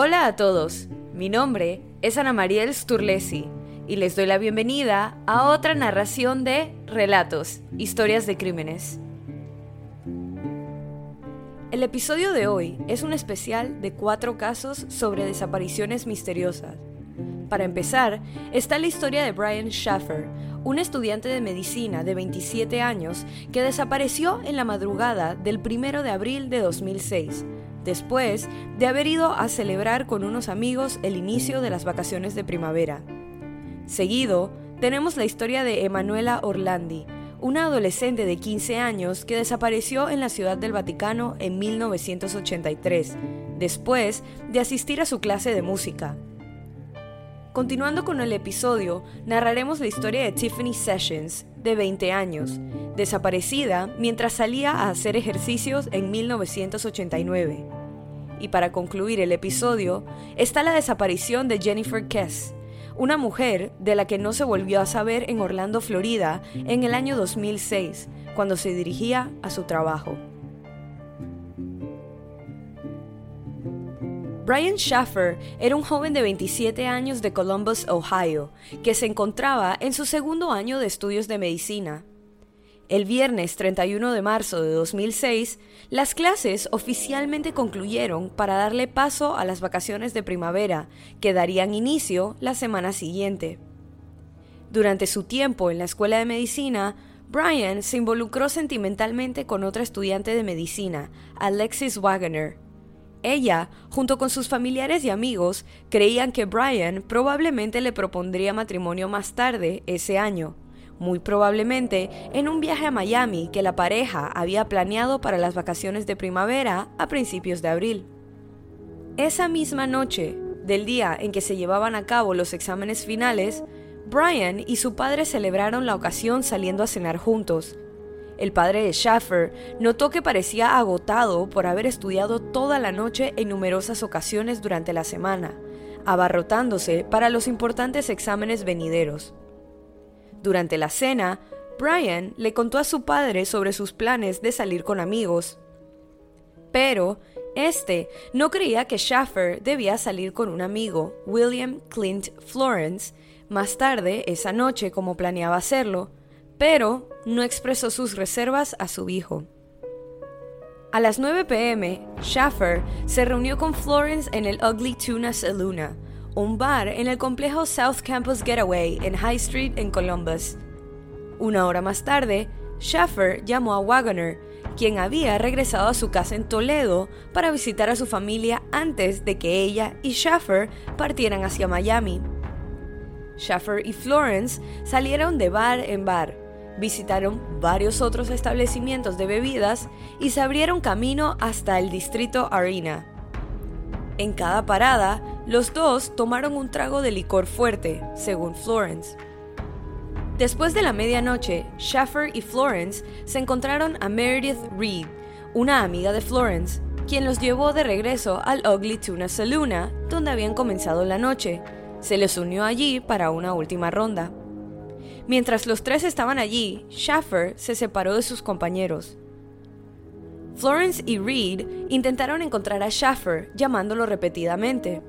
Hola a todos, mi nombre es Ana Mariel Sturlesi y les doy la bienvenida a otra narración de Relatos, Historias de Crímenes. El episodio de hoy es un especial de cuatro casos sobre desapariciones misteriosas. Para empezar, está la historia de Brian Schaffer, un estudiante de medicina de 27 años que desapareció en la madrugada del 1 de abril de 2006, después de haber ido a celebrar con unos amigos el inicio de las vacaciones de primavera. Seguido, tenemos la historia de Emanuela Orlandi, una adolescente de 15 años que desapareció en la Ciudad del Vaticano en 1983, después de asistir a su clase de música. Continuando con el episodio, narraremos la historia de Tiffany Sessions, de 20 años, desaparecida mientras salía a hacer ejercicios en 1989. Y para concluir el episodio, está la desaparición de Jennifer Kess, una mujer de la que no se volvió a saber en Orlando, Florida, en el año 2006, cuando se dirigía a su trabajo. Brian Schaffer era un joven de 27 años de Columbus, Ohio, que se encontraba en su segundo año de estudios de medicina. El viernes 31 de marzo de 2006, las clases oficialmente concluyeron para darle paso a las vacaciones de primavera, que darían inicio la semana siguiente. Durante su tiempo en la escuela de medicina, Brian se involucró sentimentalmente con otra estudiante de medicina, Alexis Wagner, ella, junto con sus familiares y amigos, creían que Brian probablemente le propondría matrimonio más tarde ese año, muy probablemente en un viaje a Miami que la pareja había planeado para las vacaciones de primavera a principios de abril. Esa misma noche, del día en que se llevaban a cabo los exámenes finales, Brian y su padre celebraron la ocasión saliendo a cenar juntos, el padre de Schaffer notó que parecía agotado por haber estudiado toda la noche en numerosas ocasiones durante la semana, abarrotándose para los importantes exámenes venideros. Durante la cena, Brian le contó a su padre sobre sus planes de salir con amigos. Pero este no creía que Schaffer debía salir con un amigo, William Clint Florence, más tarde esa noche como planeaba hacerlo, pero no expresó sus reservas a su hijo. A las 9 pm, Schaffer se reunió con Florence en el Ugly Tuna Saluna, un bar en el complejo South Campus Getaway en High Street en Columbus. Una hora más tarde, Schaffer llamó a Wagoner, quien había regresado a su casa en Toledo para visitar a su familia antes de que ella y Schaffer partieran hacia Miami. Schaffer y Florence salieron de bar en bar, visitaron varios otros establecimientos de bebidas y se abrieron camino hasta el distrito Arena. En cada parada, los dos tomaron un trago de licor fuerte, según Florence. Después de la medianoche, Schaffer y Florence se encontraron a Meredith Reed, una amiga de Florence, quien los llevó de regreso al Ugly Tuna Saluna, donde habían comenzado la noche. Se les unió allí para una última ronda. Mientras los tres estaban allí, Schaffer se separó de sus compañeros. Florence y Reed intentaron encontrar a Schaffer llamándolo repetidamente.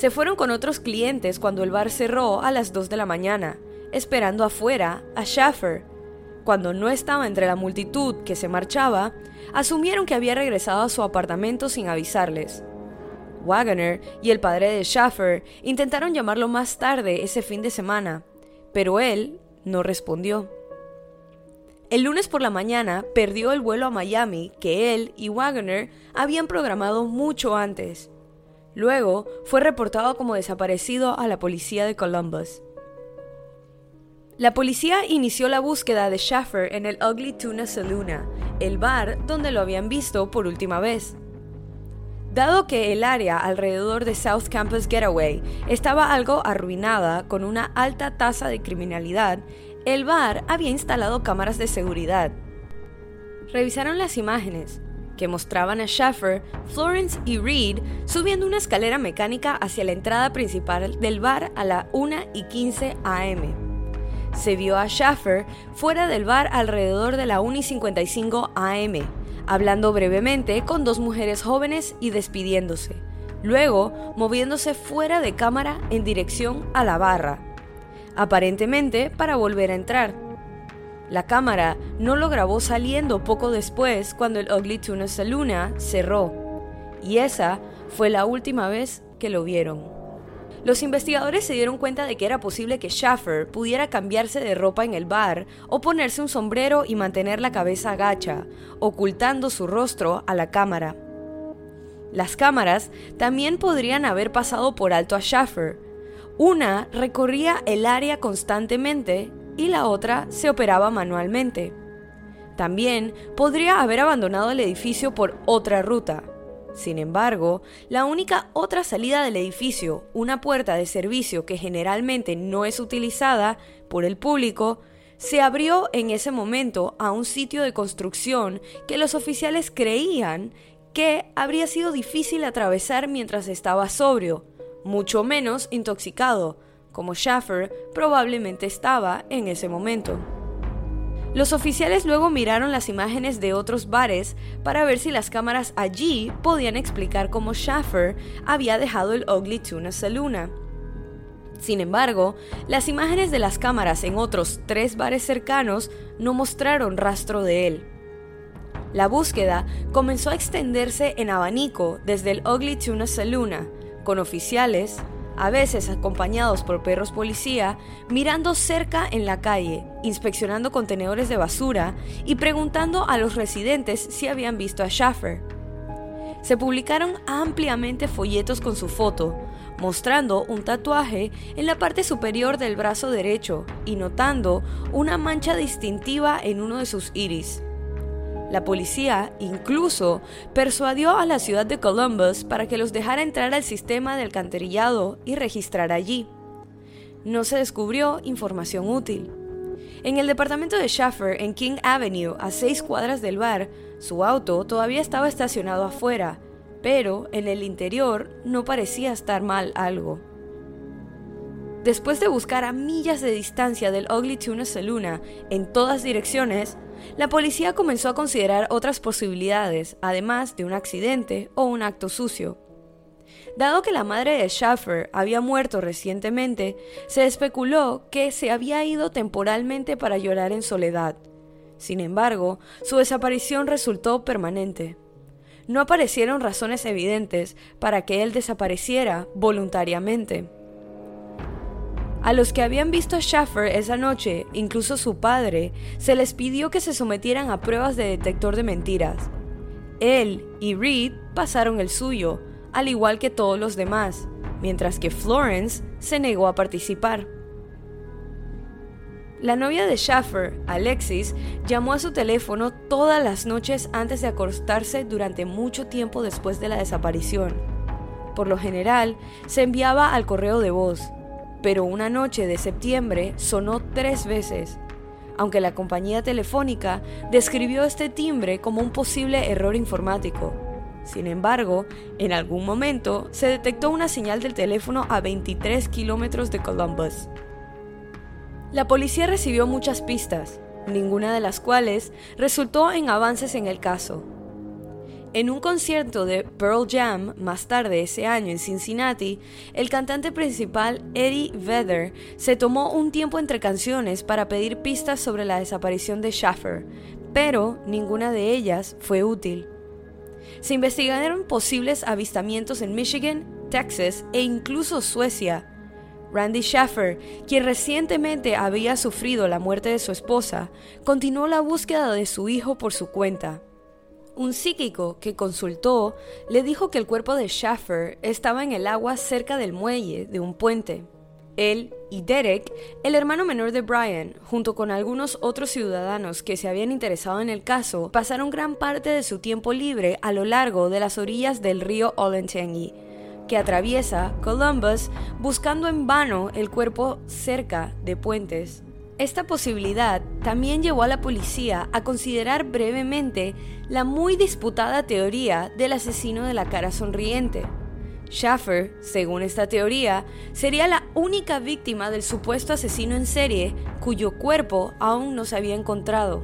Se fueron con otros clientes cuando el bar cerró a las 2 de la mañana, esperando afuera a Schaffer. Cuando no estaba entre la multitud que se marchaba, asumieron que había regresado a su apartamento sin avisarles. Wagner y el padre de Schaffer intentaron llamarlo más tarde ese fin de semana, pero él no respondió. El lunes por la mañana perdió el vuelo a Miami que él y Wagner habían programado mucho antes. Luego fue reportado como desaparecido a la policía de Columbus. La policía inició la búsqueda de Schaffer en el Ugly Tuna Saluna, el bar donde lo habían visto por última vez. Dado que el área alrededor de South Campus Getaway estaba algo arruinada con una alta tasa de criminalidad, el bar había instalado cámaras de seguridad. Revisaron las imágenes, que mostraban a Schaffer, Florence y Reed subiendo una escalera mecánica hacia la entrada principal del bar a la 1 y 15 am. Se vio a Schaffer fuera del bar alrededor de la 1 y 55 am hablando brevemente con dos mujeres jóvenes y despidiéndose, luego moviéndose fuera de cámara en dirección a la barra, aparentemente para volver a entrar. La cámara no lo grabó saliendo poco después cuando el Ugly Tuna Saloon cerró, y esa fue la última vez que lo vieron. Los investigadores se dieron cuenta de que era posible que Schaffer pudiera cambiarse de ropa en el bar o ponerse un sombrero y mantener la cabeza agacha, ocultando su rostro a la cámara. Las cámaras también podrían haber pasado por alto a Schaffer. Una recorría el área constantemente y la otra se operaba manualmente. También podría haber abandonado el edificio por otra ruta. Sin embargo, la única otra salida del edificio, una puerta de servicio que generalmente no es utilizada por el público, se abrió en ese momento a un sitio de construcción que los oficiales creían que habría sido difícil atravesar mientras estaba sobrio, mucho menos intoxicado, como Schaffer probablemente estaba en ese momento. Los oficiales luego miraron las imágenes de otros bares para ver si las cámaras allí podían explicar cómo Schaffer había dejado el Ugly Tuna Saloon. Sin embargo, las imágenes de las cámaras en otros tres bares cercanos no mostraron rastro de él. La búsqueda comenzó a extenderse en abanico desde el Ugly Tuna Saloon, con oficiales, a veces acompañados por perros policía, mirando cerca en la calle, inspeccionando contenedores de basura y preguntando a los residentes si habían visto a Schaffer. Se publicaron ampliamente folletos con su foto, mostrando un tatuaje en la parte superior del brazo derecho y notando una mancha distintiva en uno de sus iris. La policía incluso persuadió a la ciudad de Columbus para que los dejara entrar al sistema del alcantarillado y registrar allí. No se descubrió información útil. En el departamento de Schaffer, en King Avenue, a seis cuadras del bar, su auto todavía estaba estacionado afuera, pero en el interior no parecía estar mal algo. Después de buscar a millas de distancia del Ugly Tuna Saloon en todas direcciones, la policía comenzó a considerar otras posibilidades, además de un accidente o un acto sucio. Dado que la madre de Schaffer había muerto recientemente, se especuló que se había ido temporalmente para llorar en soledad. Sin embargo, su desaparición resultó permanente. No aparecieron razones evidentes para que él desapareciera voluntariamente. A los que habían visto a Schaffer esa noche, incluso su padre, se les pidió que se sometieran a pruebas de detector de mentiras. Él y Reed pasaron el suyo, al igual que todos los demás, mientras que Florence se negó a participar. La novia de Schaffer, Alexis, llamó a su teléfono todas las noches antes de acostarse durante mucho tiempo después de la desaparición. Por lo general, se enviaba al correo de voz, pero una noche de septiembre sonó tres veces, aunque la compañía telefónica describió este timbre como un posible error informático. Sin embargo, en algún momento se detectó una señal del teléfono a 23 kilómetros de Columbus. La policía recibió muchas pistas, ninguna de las cuales resultó en avances en el caso. En un concierto de Pearl Jam más tarde ese año en Cincinnati, el cantante principal Eddie Vedder se tomó un tiempo entre canciones para pedir pistas sobre la desaparición de Schaffer, pero ninguna de ellas fue útil. Se investigaron posibles avistamientos en Michigan, Texas e incluso Suecia. Randy Schaffer, quien recientemente había sufrido la muerte de su esposa, continuó la búsqueda de su hijo por su cuenta. Un psíquico que consultó le dijo que el cuerpo de Schaffer estaba en el agua cerca del muelle de un puente. Él y Derek, el hermano menor de Brian, junto con algunos otros ciudadanos que se habían interesado en el caso, pasaron gran parte de su tiempo libre a lo largo de las orillas del río Olentangy, que atraviesa Columbus buscando en vano el cuerpo cerca de puentes. Esta posibilidad también llevó a la policía a considerar brevemente la muy disputada teoría del asesino de la cara sonriente. Schaffer, según esta teoría, sería la única víctima del supuesto asesino en serie cuyo cuerpo aún no se había encontrado.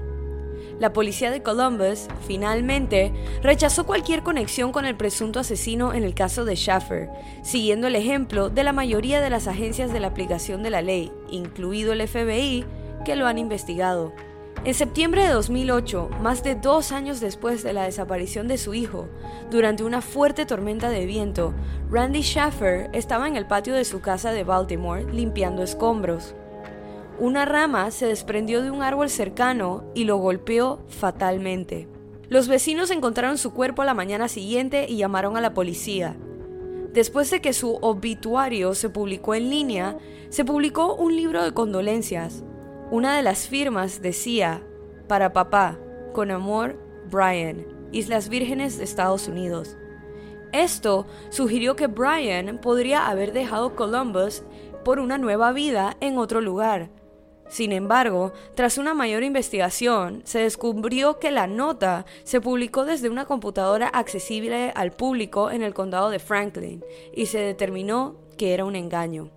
La policía de Columbus, finalmente, rechazó cualquier conexión con el presunto asesino en el caso de Schaffer, siguiendo el ejemplo de la mayoría de las agencias de la aplicación de la ley, incluido el FBI, que lo han investigado. En septiembre de 2008, más de dos años después de la desaparición de su hijo, durante una fuerte tormenta de viento, Randy Schaffer estaba en el patio de su casa de Baltimore limpiando escombros. Una rama se desprendió de un árbol cercano y lo golpeó fatalmente. Los vecinos encontraron su cuerpo a la mañana siguiente y llamaron a la policía. Después de que su obituario se publicó en línea, se publicó un libro de condolencias, una de las firmas decía, para papá, con amor, Brian, Islas Vírgenes de Estados Unidos. Esto sugirió que Brian podría haber dejado Columbus por una nueva vida en otro lugar. Sin embargo, tras una mayor investigación, se descubrió que la nota se publicó desde una computadora accesible al público en el condado de Franklin y se determinó que era un engaño.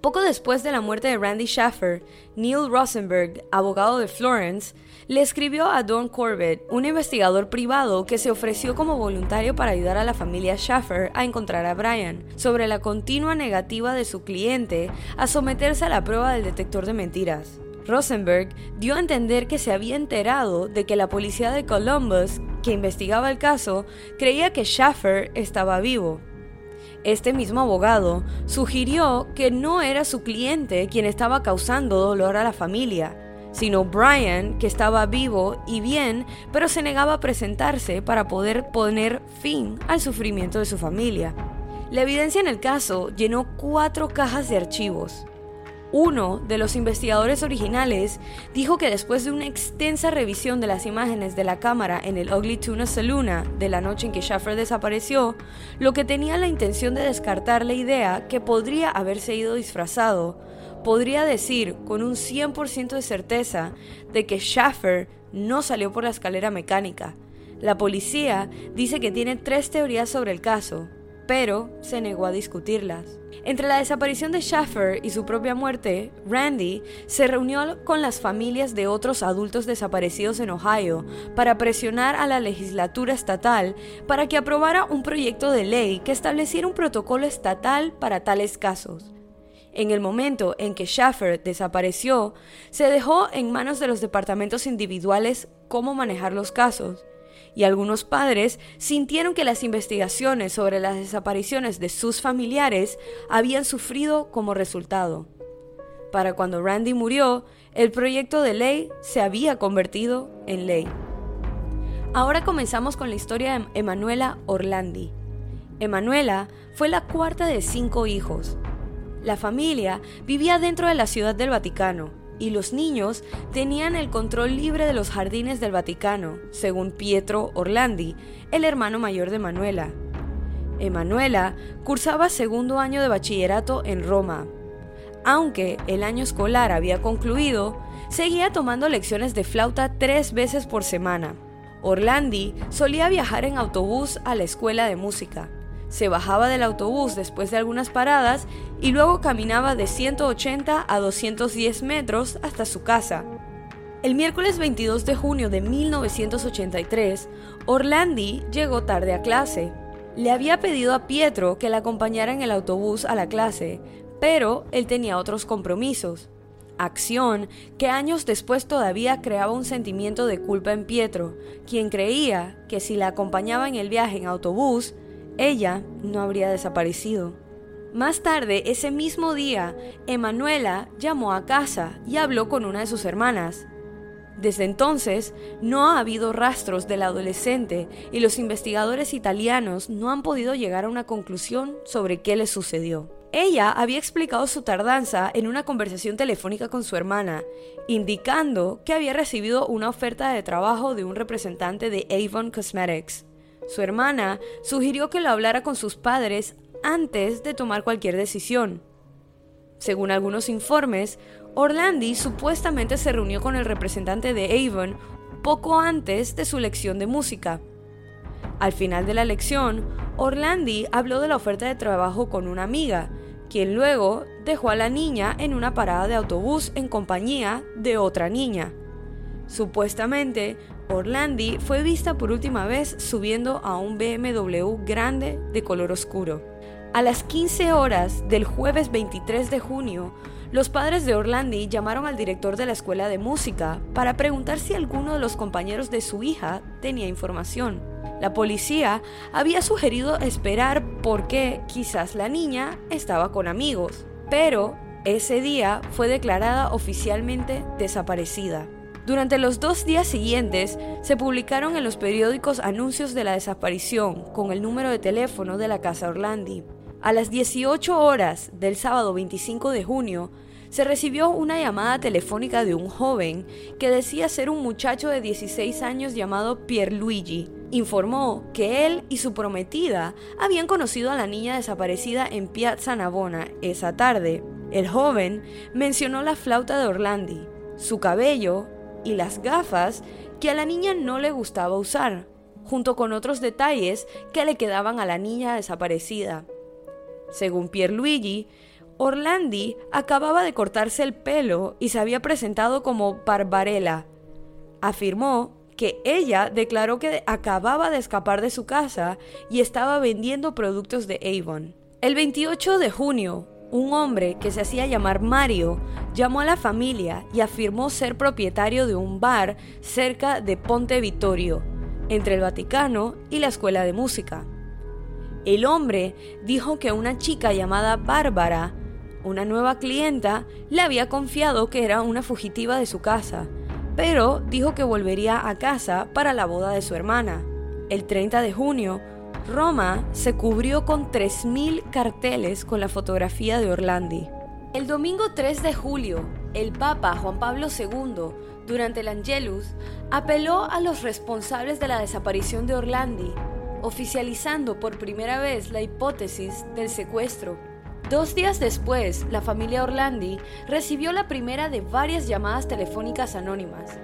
Poco después de la muerte de Randy Schaffer, Neil Rosenberg, abogado de Florence, le escribió a Don Corbett, un investigador privado que se ofreció como voluntario para ayudar a la familia Schaffer a encontrar a Brian, sobre la continua negativa de su cliente a someterse a la prueba del detector de mentiras. Rosenberg dio a entender que se había enterado de que la policía de Columbus, que investigaba el caso, creía que Schaffer estaba vivo este mismo abogado sugirió que no era su cliente quien estaba causando dolor a la familia, sino Brian, que estaba vivo y bien, pero se negaba a presentarse para poder poner fin al sufrimiento de su familia. La evidencia en el caso llenó cuatro cajas de archivos, uno de los investigadores originales dijo que después de una extensa revisión de las imágenes de la cámara en el Ugly Tuna Saloon de la noche en que Schaffer desapareció, lo que tenía la intención de descartar la idea que podría haberse ido disfrazado, podría decir con un 100% de certeza de que Schaffer no salió por la escalera mecánica. La policía dice que tiene tres teorías sobre el caso, pero se negó a discutirlas. Entre la desaparición de Schaffer y su propia muerte, Randy se reunió con las familias de otros adultos desaparecidos en Ohio para presionar a la legislatura estatal para que aprobara un proyecto de ley que estableciera un protocolo estatal para tales casos. En el momento en que Schaffer desapareció, se dejó en manos de los departamentos individuales cómo manejar los casos y algunos padres sintieron que las investigaciones sobre las desapariciones de sus familiares habían sufrido como resultado. Para cuando Randy murió, el proyecto de ley se había convertido en ley. Ahora comenzamos con la historia de Emanuela Orlandi. Emanuela fue la cuarta de cinco hijos. La familia vivía dentro de la ciudad del Vaticano y los niños tenían el control libre de los jardines del Vaticano, según Pietro Orlandi, el hermano mayor de Manuela. Emanuela cursaba segundo año de bachillerato en Roma. Aunque el año escolar había concluido, seguía tomando lecciones de flauta tres veces por semana. Orlandi solía viajar en autobús a la escuela de música se bajaba del autobús después de algunas paradas y luego caminaba de 180 a 210 metros hasta su casa. El miércoles 22 de junio de 1983, Orlandi llegó tarde a clase. Le había pedido a Pietro que la acompañara en el autobús a la clase, pero él tenía otros compromisos. Acción que años después todavía creaba un sentimiento de culpa en Pietro, quien creía que si la acompañaba en el viaje en autobús, ella no habría desaparecido. Más tarde, ese mismo día, Emanuela llamó a casa y habló con una de sus hermanas. Desde entonces, no ha habido rastros del adolescente y los investigadores italianos no han podido llegar a una conclusión sobre qué le sucedió. Ella había explicado su tardanza en una conversación telefónica con su hermana, indicando que había recibido una oferta de trabajo de un representante de Avon Cosmetics. Su hermana sugirió que lo hablara con sus padres antes de tomar cualquier decisión. Según algunos informes, Orlandi supuestamente se reunió con el representante de Avon poco antes de su lección de música. Al final de la lección, Orlandi habló de la oferta de trabajo con una amiga, quien luego dejó a la niña en una parada de autobús en compañía de otra niña. Supuestamente, Orlandi fue vista por última vez subiendo a un BMW grande de color oscuro. A las 15 horas del jueves 23 de junio, los padres de Orlandi llamaron al director de la escuela de música para preguntar si alguno de los compañeros de su hija tenía información. La policía había sugerido esperar porque quizás la niña estaba con amigos, pero ese día fue declarada oficialmente desaparecida. Durante los dos días siguientes se publicaron en los periódicos anuncios de la desaparición con el número de teléfono de la casa Orlandi. A las 18 horas del sábado 25 de junio, se recibió una llamada telefónica de un joven que decía ser un muchacho de 16 años llamado Pierluigi. Informó que él y su prometida habían conocido a la niña desaparecida en Piazza Navona esa tarde. El joven mencionó la flauta de Orlandi, su cabello y las gafas que a la niña no le gustaba usar, junto con otros detalles que le quedaban a la niña desaparecida. Según Pierluigi, Orlandi acababa de cortarse el pelo y se había presentado como Barbarella. Afirmó que ella declaró que acababa de escapar de su casa y estaba vendiendo productos de Avon. El 28 de junio, un hombre que se hacía llamar Mario llamó a la familia y afirmó ser propietario de un bar cerca de Ponte Vittorio, entre el Vaticano y la escuela de música. El hombre dijo que una chica llamada Bárbara, una nueva clienta, le había confiado que era una fugitiva de su casa, pero dijo que volvería a casa para la boda de su hermana. El 30 de junio, Roma se cubrió con 3.000 carteles con la fotografía de Orlandi. El domingo 3 de julio, el Papa Juan Pablo II, durante el Angelus, apeló a los responsables de la desaparición de Orlandi oficializando por primera vez la hipótesis del secuestro. Dos días después, la familia Orlandi recibió la primera de varias llamadas telefónicas anónimas.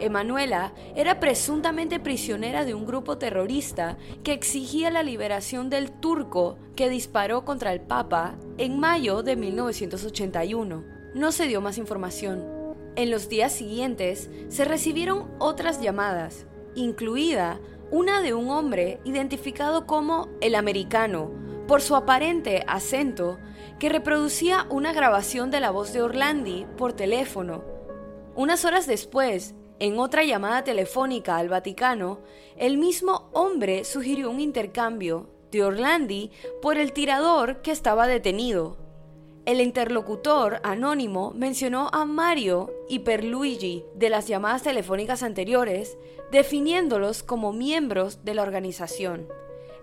Emanuela era presuntamente prisionera de un grupo terrorista que exigía la liberación del turco que disparó contra el Papa en mayo de 1981. No se dio más información. En los días siguientes se recibieron otras llamadas, incluida una de un hombre identificado como el americano, por su aparente acento, que reproducía una grabación de la voz de Orlandi por teléfono. Unas horas después, en otra llamada telefónica al Vaticano, el mismo hombre sugirió un intercambio de Orlandi por el tirador que estaba detenido. El interlocutor anónimo mencionó a Mario y Perluigi de las llamadas telefónicas anteriores, definiéndolos como miembros de la organización.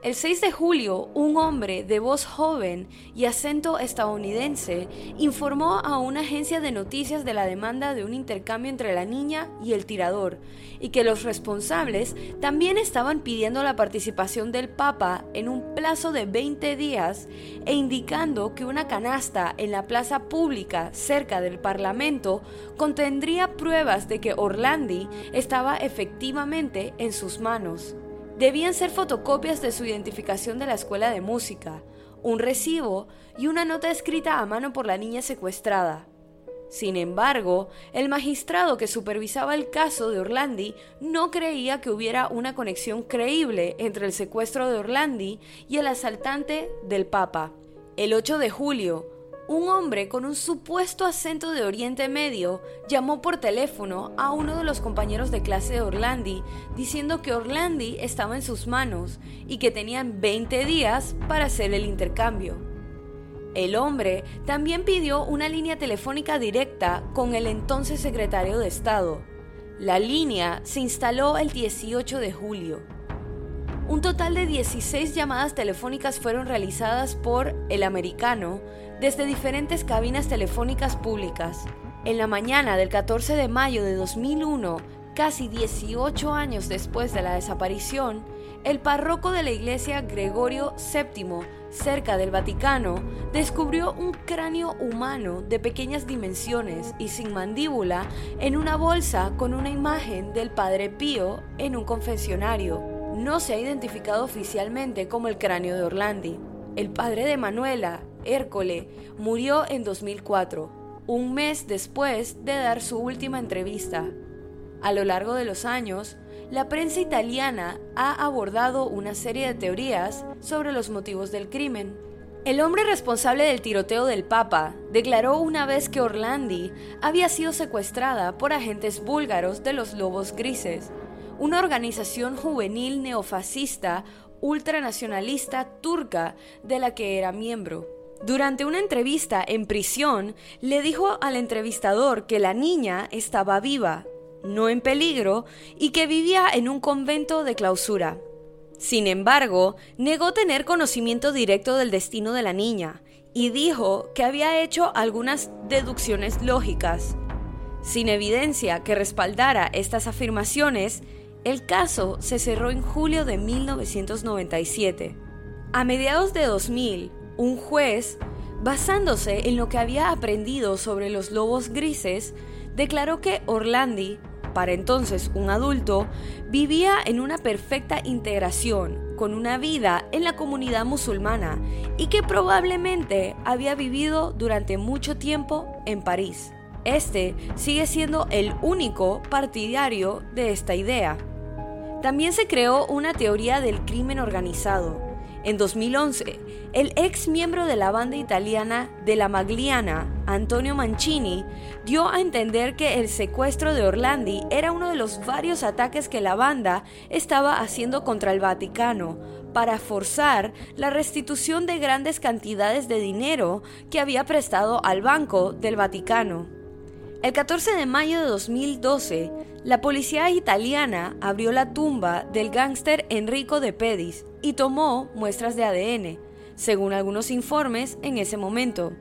El 6 de julio, un hombre de voz joven y acento estadounidense informó a una agencia de noticias de la demanda de un intercambio entre la niña y el tirador, y que los responsables también estaban pidiendo la participación del Papa en un plazo de 20 días e indicando que una canasta en la plaza pública cerca del Parlamento contendría pruebas de que Orlandi estaba efectivamente en sus manos. Debían ser fotocopias de su identificación de la escuela de música, un recibo y una nota escrita a mano por la niña secuestrada. Sin embargo, el magistrado que supervisaba el caso de Orlandi no creía que hubiera una conexión creíble entre el secuestro de Orlandi y el asaltante del Papa. El 8 de julio, un hombre con un supuesto acento de Oriente Medio llamó por teléfono a uno de los compañeros de clase de Orlandi diciendo que Orlandi estaba en sus manos y que tenían 20 días para hacer el intercambio. El hombre también pidió una línea telefónica directa con el entonces secretario de Estado. La línea se instaló el 18 de julio. Un total de 16 llamadas telefónicas fueron realizadas por el americano desde diferentes cabinas telefónicas públicas. En la mañana del 14 de mayo de 2001, casi 18 años después de la desaparición, el párroco de la iglesia Gregorio VII, cerca del Vaticano, descubrió un cráneo humano de pequeñas dimensiones y sin mandíbula en una bolsa con una imagen del Padre Pío en un confesionario no se ha identificado oficialmente como el cráneo de Orlandi. El padre de Manuela, Hércole, murió en 2004, un mes después de dar su última entrevista. A lo largo de los años, la prensa italiana ha abordado una serie de teorías sobre los motivos del crimen. El hombre responsable del tiroteo del Papa declaró una vez que Orlandi había sido secuestrada por agentes búlgaros de los Lobos Grises, una organización juvenil neofascista ultranacionalista turca de la que era miembro. Durante una entrevista en prisión, le dijo al entrevistador que la niña estaba viva, no en peligro, y que vivía en un convento de clausura. Sin embargo, negó tener conocimiento directo del destino de la niña y dijo que había hecho algunas deducciones lógicas. Sin evidencia que respaldara estas afirmaciones, el caso se cerró en julio de 1997. A mediados de 2000, un juez, basándose en lo que había aprendido sobre los lobos grises, declaró que Orlandi, para entonces un adulto, vivía en una perfecta integración con una vida en la comunidad musulmana y que probablemente había vivido durante mucho tiempo en París. Este sigue siendo el único partidario de esta idea. También se creó una teoría del crimen organizado. En 2011, el ex miembro de la banda italiana de la Magliana, Antonio Mancini, dio a entender que el secuestro de Orlandi era uno de los varios ataques que la banda estaba haciendo contra el Vaticano para forzar la restitución de grandes cantidades de dinero que había prestado al Banco del Vaticano. El 14 de mayo de 2012, la policía italiana abrió la tumba del gángster Enrico de Pedis y tomó muestras de ADN, según algunos informes en ese momento.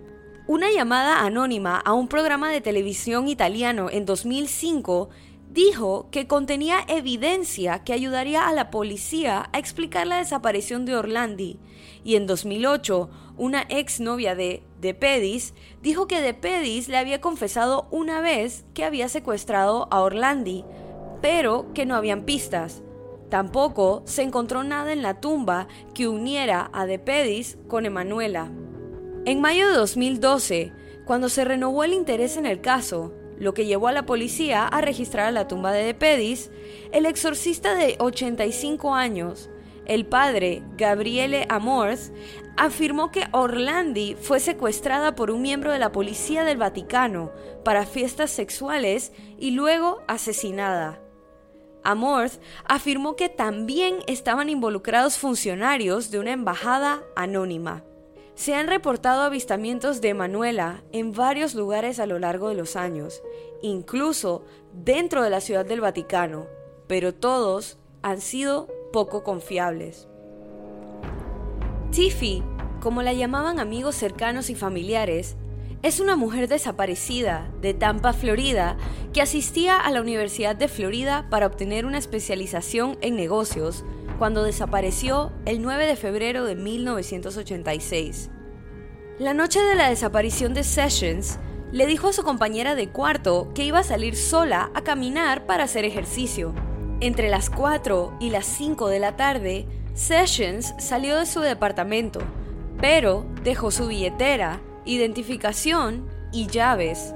Una llamada anónima a un programa de televisión italiano en 2005 dijo que contenía evidencia que ayudaría a la policía a explicar la desaparición de Orlandi. Y en 2008, una exnovia de De Pedis dijo que De Pedis le había confesado una vez que había secuestrado a Orlandi, pero que no habían pistas. Tampoco se encontró nada en la tumba que uniera a De Pedis con Emanuela. En mayo de 2012, cuando se renovó el interés en el caso, lo que llevó a la policía a registrar la tumba de Pedis, el exorcista de 85 años, el padre Gabriele Amorth, afirmó que Orlandi fue secuestrada por un miembro de la policía del Vaticano para fiestas sexuales y luego asesinada. Amorth afirmó que también estaban involucrados funcionarios de una embajada anónima. Se han reportado avistamientos de Manuela en varios lugares a lo largo de los años, incluso dentro de la Ciudad del Vaticano, pero todos han sido poco confiables. Tiffy, como la llamaban amigos cercanos y familiares, es una mujer desaparecida de Tampa, Florida, que asistía a la Universidad de Florida para obtener una especialización en negocios cuando desapareció el 9 de febrero de 1986. La noche de la desaparición de Sessions, le dijo a su compañera de cuarto que iba a salir sola a caminar para hacer ejercicio. Entre las 4 y las 5 de la tarde, Sessions salió de su departamento, pero dejó su billetera, identificación y llaves.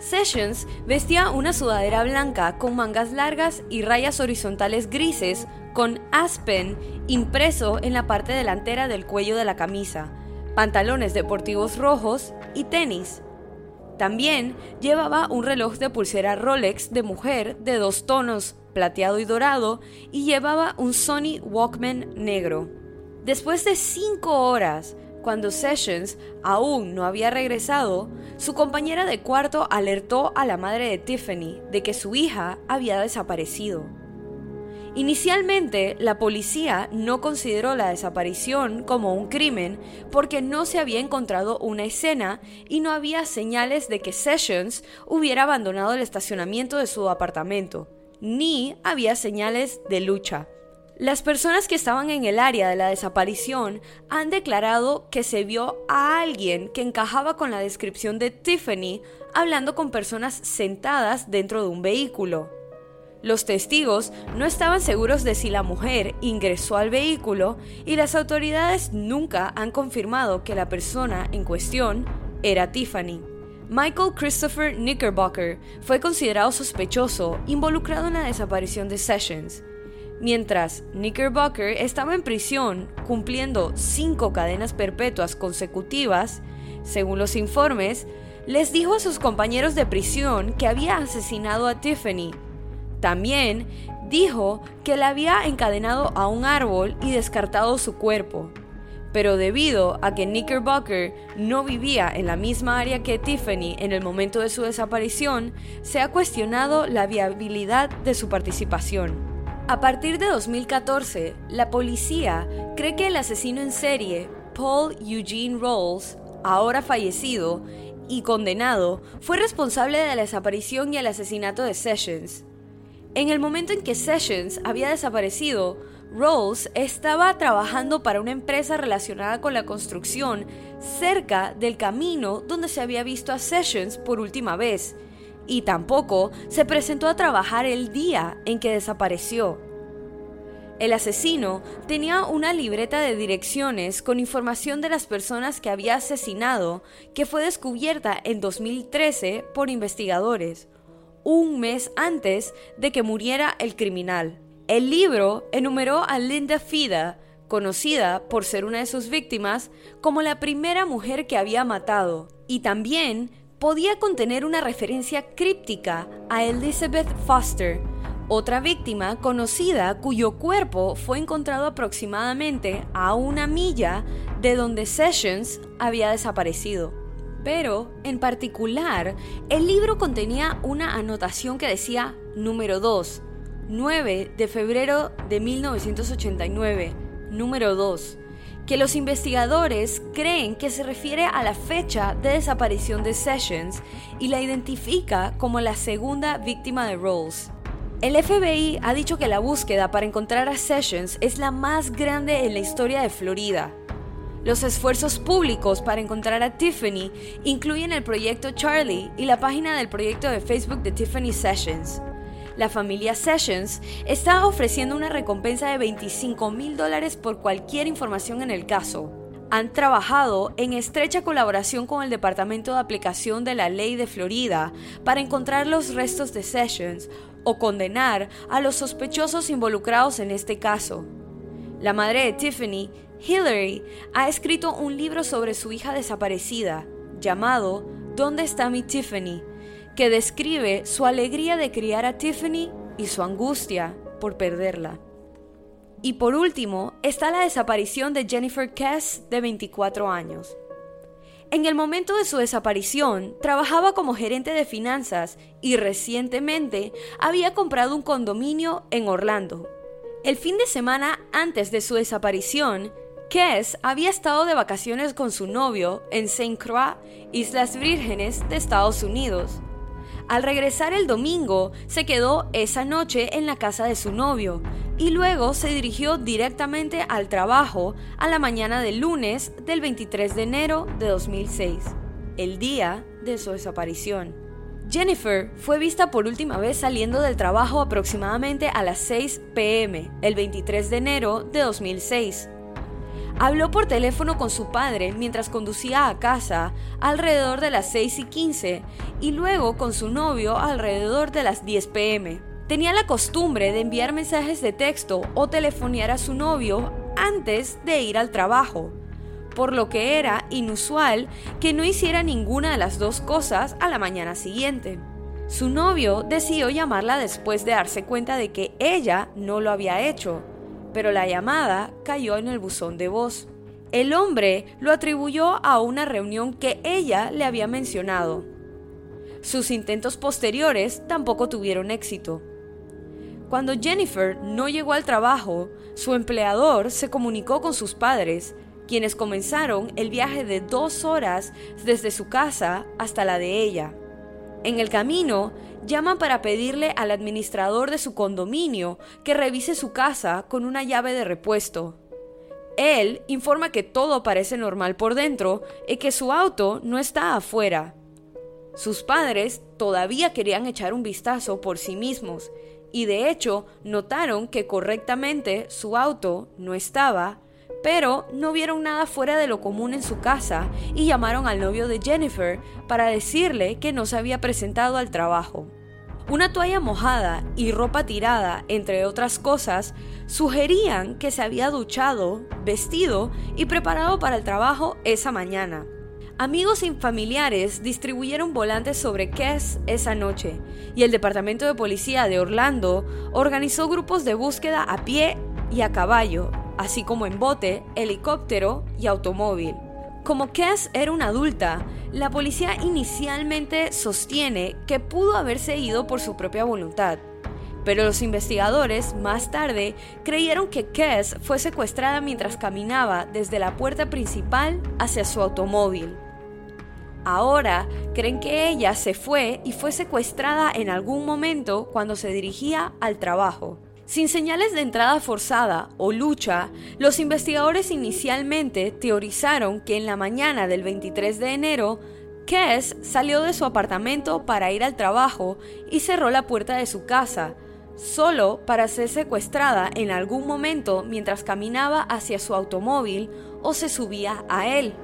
Sessions vestía una sudadera blanca con mangas largas y rayas horizontales grises con Aspen impreso en la parte delantera del cuello de la camisa, pantalones deportivos rojos y tenis. También llevaba un reloj de pulsera Rolex de mujer de dos tonos, plateado y dorado, y llevaba un Sony Walkman negro. Después de cinco horas, cuando Sessions aún no había regresado, su compañera de cuarto alertó a la madre de Tiffany de que su hija había desaparecido. Inicialmente, la policía no consideró la desaparición como un crimen porque no se había encontrado una escena y no había señales de que Sessions hubiera abandonado el estacionamiento de su apartamento, ni había señales de lucha. Las personas que estaban en el área de la desaparición han declarado que se vio a alguien que encajaba con la descripción de Tiffany hablando con personas sentadas dentro de un vehículo. Los testigos no estaban seguros de si la mujer ingresó al vehículo y las autoridades nunca han confirmado que la persona en cuestión era Tiffany. Michael Christopher Knickerbocker fue considerado sospechoso involucrado en la desaparición de Sessions. Mientras Knickerbocker estaba en prisión cumpliendo cinco cadenas perpetuas consecutivas, según los informes, les dijo a sus compañeros de prisión que había asesinado a Tiffany. También dijo que la había encadenado a un árbol y descartado su cuerpo. Pero debido a que Knickerbocker no vivía en la misma área que Tiffany en el momento de su desaparición, se ha cuestionado la viabilidad de su participación. A partir de 2014, la policía cree que el asesino en serie, Paul Eugene Rolls, ahora fallecido, y condenado, fue responsable de la desaparición y el asesinato de Sessions. En el momento en que Sessions había desaparecido, Rolls estaba trabajando para una empresa relacionada con la construcción cerca del camino donde se había visto a Sessions por última vez, y tampoco se presentó a trabajar el día en que desapareció. El asesino tenía una libreta de direcciones con información de las personas que había asesinado que fue descubierta en 2013 por investigadores, un mes antes de que muriera el criminal. El libro enumeró a Linda Fida, conocida por ser una de sus víctimas, como la primera mujer que había matado, y también podía contener una referencia críptica a Elizabeth Foster, otra víctima conocida cuyo cuerpo fue encontrado aproximadamente a una milla de donde Sessions había desaparecido. Pero, en particular, el libro contenía una anotación que decía número 2, 9 de febrero de 1989, número 2, que los investigadores creen que se refiere a la fecha de desaparición de Sessions y la identifica como la segunda víctima de Rolls. El FBI ha dicho que la búsqueda para encontrar a Sessions es la más grande en la historia de Florida. Los esfuerzos públicos para encontrar a Tiffany incluyen el proyecto Charlie y la página del proyecto de Facebook de Tiffany Sessions. La familia Sessions está ofreciendo una recompensa de 25 mil dólares por cualquier información en el caso. Han trabajado en estrecha colaboración con el Departamento de Aplicación de la Ley de Florida para encontrar los restos de Sessions o condenar a los sospechosos involucrados en este caso. La madre de Tiffany, Hillary, ha escrito un libro sobre su hija desaparecida, llamado ¿Dónde está mi Tiffany?, que describe su alegría de criar a Tiffany y su angustia por perderla. Y por último está la desaparición de Jennifer Kess, de 24 años. En el momento de su desaparición, trabajaba como gerente de finanzas y recientemente había comprado un condominio en Orlando. El fin de semana antes de su desaparición, Kess había estado de vacaciones con su novio en St. Croix, Islas Vírgenes de Estados Unidos. Al regresar el domingo, se quedó esa noche en la casa de su novio y luego se dirigió directamente al trabajo a la mañana del lunes del 23 de enero de 2006, el día de su desaparición. Jennifer fue vista por última vez saliendo del trabajo aproximadamente a las 6 pm el 23 de enero de 2006. Habló por teléfono con su padre mientras conducía a casa alrededor de las 6 y 15 y luego con su novio alrededor de las 10 pm. Tenía la costumbre de enviar mensajes de texto o telefonear a su novio antes de ir al trabajo, por lo que era inusual que no hiciera ninguna de las dos cosas a la mañana siguiente. Su novio decidió llamarla después de darse cuenta de que ella no lo había hecho, pero la llamada cayó en el buzón de voz. El hombre lo atribuyó a una reunión que ella le había mencionado. Sus intentos posteriores tampoco tuvieron éxito. Cuando Jennifer no llegó al trabajo, su empleador se comunicó con sus padres, quienes comenzaron el viaje de dos horas desde su casa hasta la de ella. En el camino, llaman para pedirle al administrador de su condominio que revise su casa con una llave de repuesto. Él informa que todo parece normal por dentro y que su auto no está afuera. Sus padres todavía querían echar un vistazo por sí mismos y de hecho notaron que correctamente su auto no estaba, pero no vieron nada fuera de lo común en su casa y llamaron al novio de Jennifer para decirle que no se había presentado al trabajo. Una toalla mojada y ropa tirada, entre otras cosas, sugerían que se había duchado, vestido y preparado para el trabajo esa mañana. Amigos y familiares distribuyeron volantes sobre Kess esa noche y el Departamento de Policía de Orlando organizó grupos de búsqueda a pie y a caballo, así como en bote, helicóptero y automóvil. Como Cass era una adulta, la policía inicialmente sostiene que pudo haberse ido por su propia voluntad. Pero los investigadores más tarde creyeron que Cass fue secuestrada mientras caminaba desde la puerta principal hacia su automóvil. Ahora creen que ella se fue y fue secuestrada en algún momento cuando se dirigía al trabajo. Sin señales de entrada forzada o lucha, los investigadores inicialmente teorizaron que en la mañana del 23 de enero, Kess salió de su apartamento para ir al trabajo y cerró la puerta de su casa, solo para ser secuestrada en algún momento mientras caminaba hacia su automóvil o se subía a él.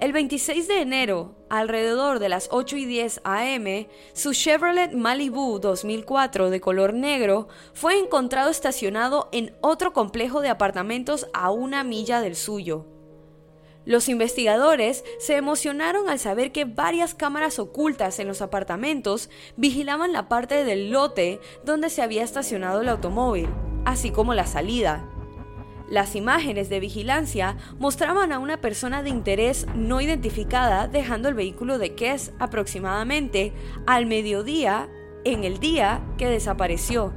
El 26 de enero, alrededor de las 8 y 10 am, su Chevrolet Malibu 2004 de color negro fue encontrado estacionado en otro complejo de apartamentos a una milla del suyo. Los investigadores se emocionaron al saber que varias cámaras ocultas en los apartamentos vigilaban la parte del lote donde se había estacionado el automóvil, así como la salida. Las imágenes de vigilancia mostraban a una persona de interés no identificada dejando el vehículo de Kess aproximadamente al mediodía en el día que desapareció.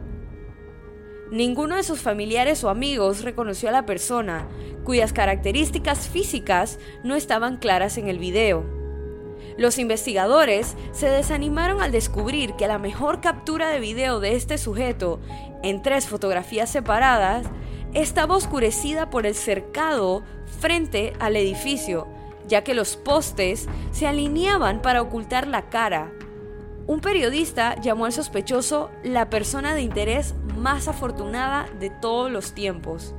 Ninguno de sus familiares o amigos reconoció a la persona, cuyas características físicas no estaban claras en el video. Los investigadores se desanimaron al descubrir que la mejor captura de video de este sujeto, en tres fotografías separadas, estaba oscurecida por el cercado frente al edificio, ya que los postes se alineaban para ocultar la cara. Un periodista llamó al sospechoso la persona de interés más afortunada de todos los tiempos.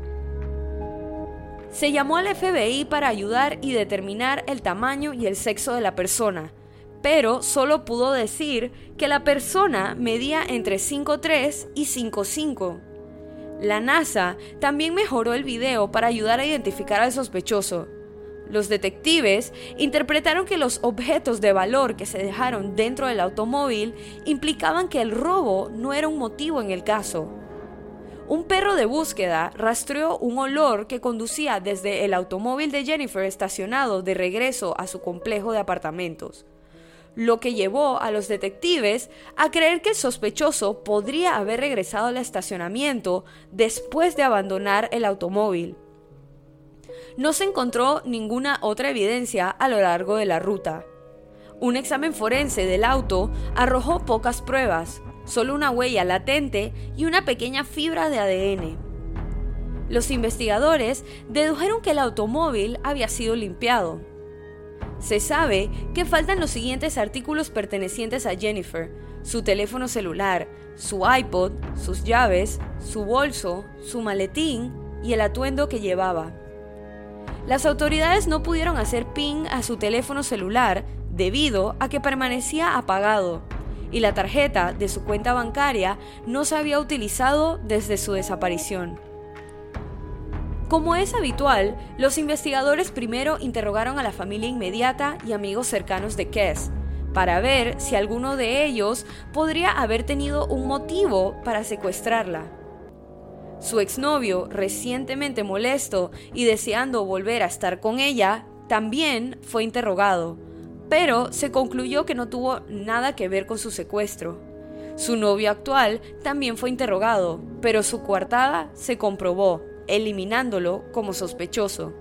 Se llamó al FBI para ayudar y determinar el tamaño y el sexo de la persona, pero solo pudo decir que la persona medía entre 5'3 y 5'5 la NASA también mejoró el video para ayudar a identificar al sospechoso. Los detectives interpretaron que los objetos de valor que se dejaron dentro del automóvil implicaban que el robo no era un motivo en el caso. Un perro de búsqueda rastreó un olor que conducía desde el automóvil de Jennifer estacionado de regreso a su complejo de apartamentos lo que llevó a los detectives a creer que el sospechoso podría haber regresado al estacionamiento después de abandonar el automóvil. No se encontró ninguna otra evidencia a lo largo de la ruta. Un examen forense del auto arrojó pocas pruebas, solo una huella latente y una pequeña fibra de ADN. Los investigadores dedujeron que el automóvil había sido limpiado se sabe que faltan los siguientes artículos pertenecientes a Jennifer, su teléfono celular, su iPod, sus llaves, su bolso, su maletín y el atuendo que llevaba. Las autoridades no pudieron hacer ping a su teléfono celular debido a que permanecía apagado y la tarjeta de su cuenta bancaria no se había utilizado desde su desaparición. Como es habitual, los investigadores primero interrogaron a la familia inmediata y amigos cercanos de Kess para ver si alguno de ellos podría haber tenido un motivo para secuestrarla. Su exnovio, recientemente molesto y deseando volver a estar con ella, también fue interrogado, pero se concluyó que no tuvo nada que ver con su secuestro. Su novio actual también fue interrogado, pero su coartada se comprobó eliminándolo como sospechoso.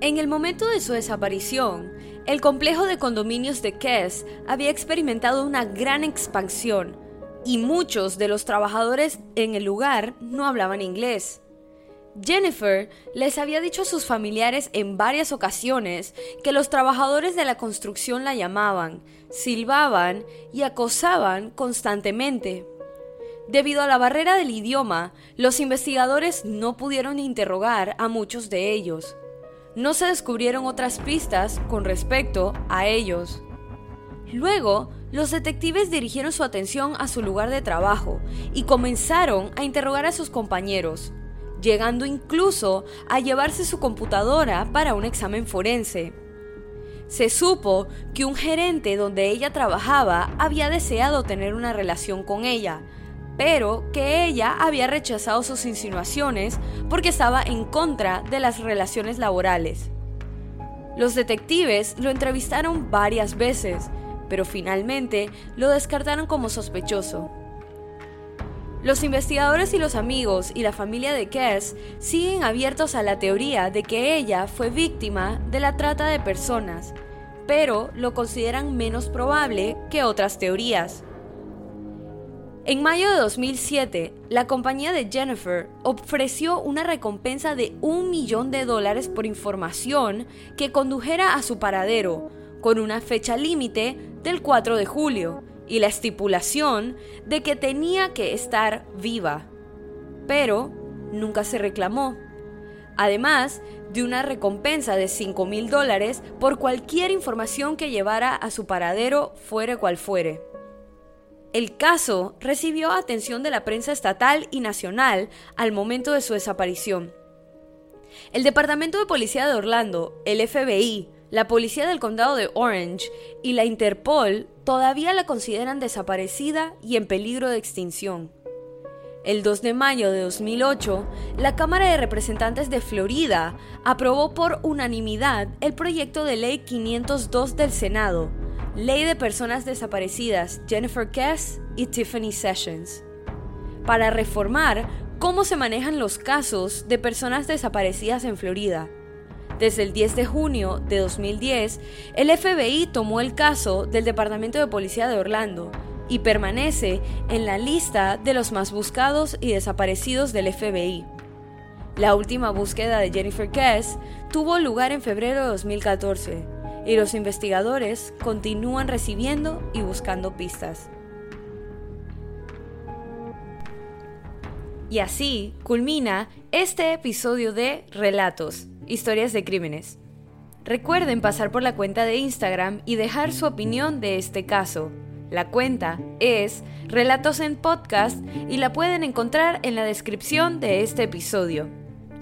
En el momento de su desaparición, el complejo de condominios de Kess había experimentado una gran expansión y muchos de los trabajadores en el lugar no hablaban inglés. Jennifer les había dicho a sus familiares en varias ocasiones que los trabajadores de la construcción la llamaban, silbaban y acosaban constantemente. Debido a la barrera del idioma, los investigadores no pudieron interrogar a muchos de ellos. No se descubrieron otras pistas con respecto a ellos. Luego, los detectives dirigieron su atención a su lugar de trabajo y comenzaron a interrogar a sus compañeros, llegando incluso a llevarse su computadora para un examen forense. Se supo que un gerente donde ella trabajaba había deseado tener una relación con ella, pero que ella había rechazado sus insinuaciones porque estaba en contra de las relaciones laborales. Los detectives lo entrevistaron varias veces, pero finalmente lo descartaron como sospechoso. Los investigadores y los amigos y la familia de Kess siguen abiertos a la teoría de que ella fue víctima de la trata de personas, pero lo consideran menos probable que otras teorías. En mayo de 2007, la compañía de Jennifer ofreció una recompensa de un millón de dólares por información que condujera a su paradero, con una fecha límite del 4 de julio y la estipulación de que tenía que estar viva. Pero nunca se reclamó. Además de una recompensa de 5 mil dólares por cualquier información que llevara a su paradero, fuere cual fuere. El caso recibió atención de la prensa estatal y nacional al momento de su desaparición. El Departamento de Policía de Orlando, el FBI, la policía del condado de Orange y la Interpol todavía la consideran desaparecida y en peligro de extinción. El 2 de mayo de 2008, la Cámara de Representantes de Florida aprobó por unanimidad el proyecto de ley 502 del Senado, Ley de Personas Desaparecidas Jennifer Kess y Tiffany Sessions, para reformar cómo se manejan los casos de personas desaparecidas en Florida desde el 10 de junio de 2010, el FBI tomó el caso del Departamento de Policía de Orlando y permanece en la lista de los más buscados y desaparecidos del FBI. La última búsqueda de Jennifer Kess tuvo lugar en febrero de 2014 y los investigadores continúan recibiendo y buscando pistas. Y así culmina este episodio de Relatos historias de crímenes. Recuerden pasar por la cuenta de Instagram y dejar su opinión de este caso. La cuenta es Relatos en Podcast y la pueden encontrar en la descripción de este episodio.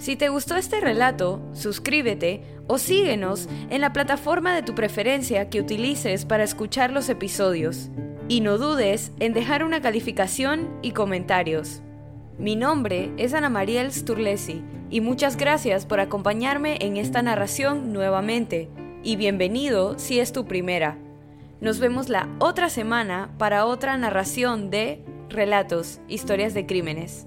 Si te gustó este relato, suscríbete o síguenos en la plataforma de tu preferencia que utilices para escuchar los episodios. Y no dudes en dejar una calificación y comentarios. Mi nombre es Ana Mariel Sturlesi y muchas gracias por acompañarme en esta narración nuevamente y bienvenido si es tu primera. Nos vemos la otra semana para otra narración de Relatos, Historias de Crímenes.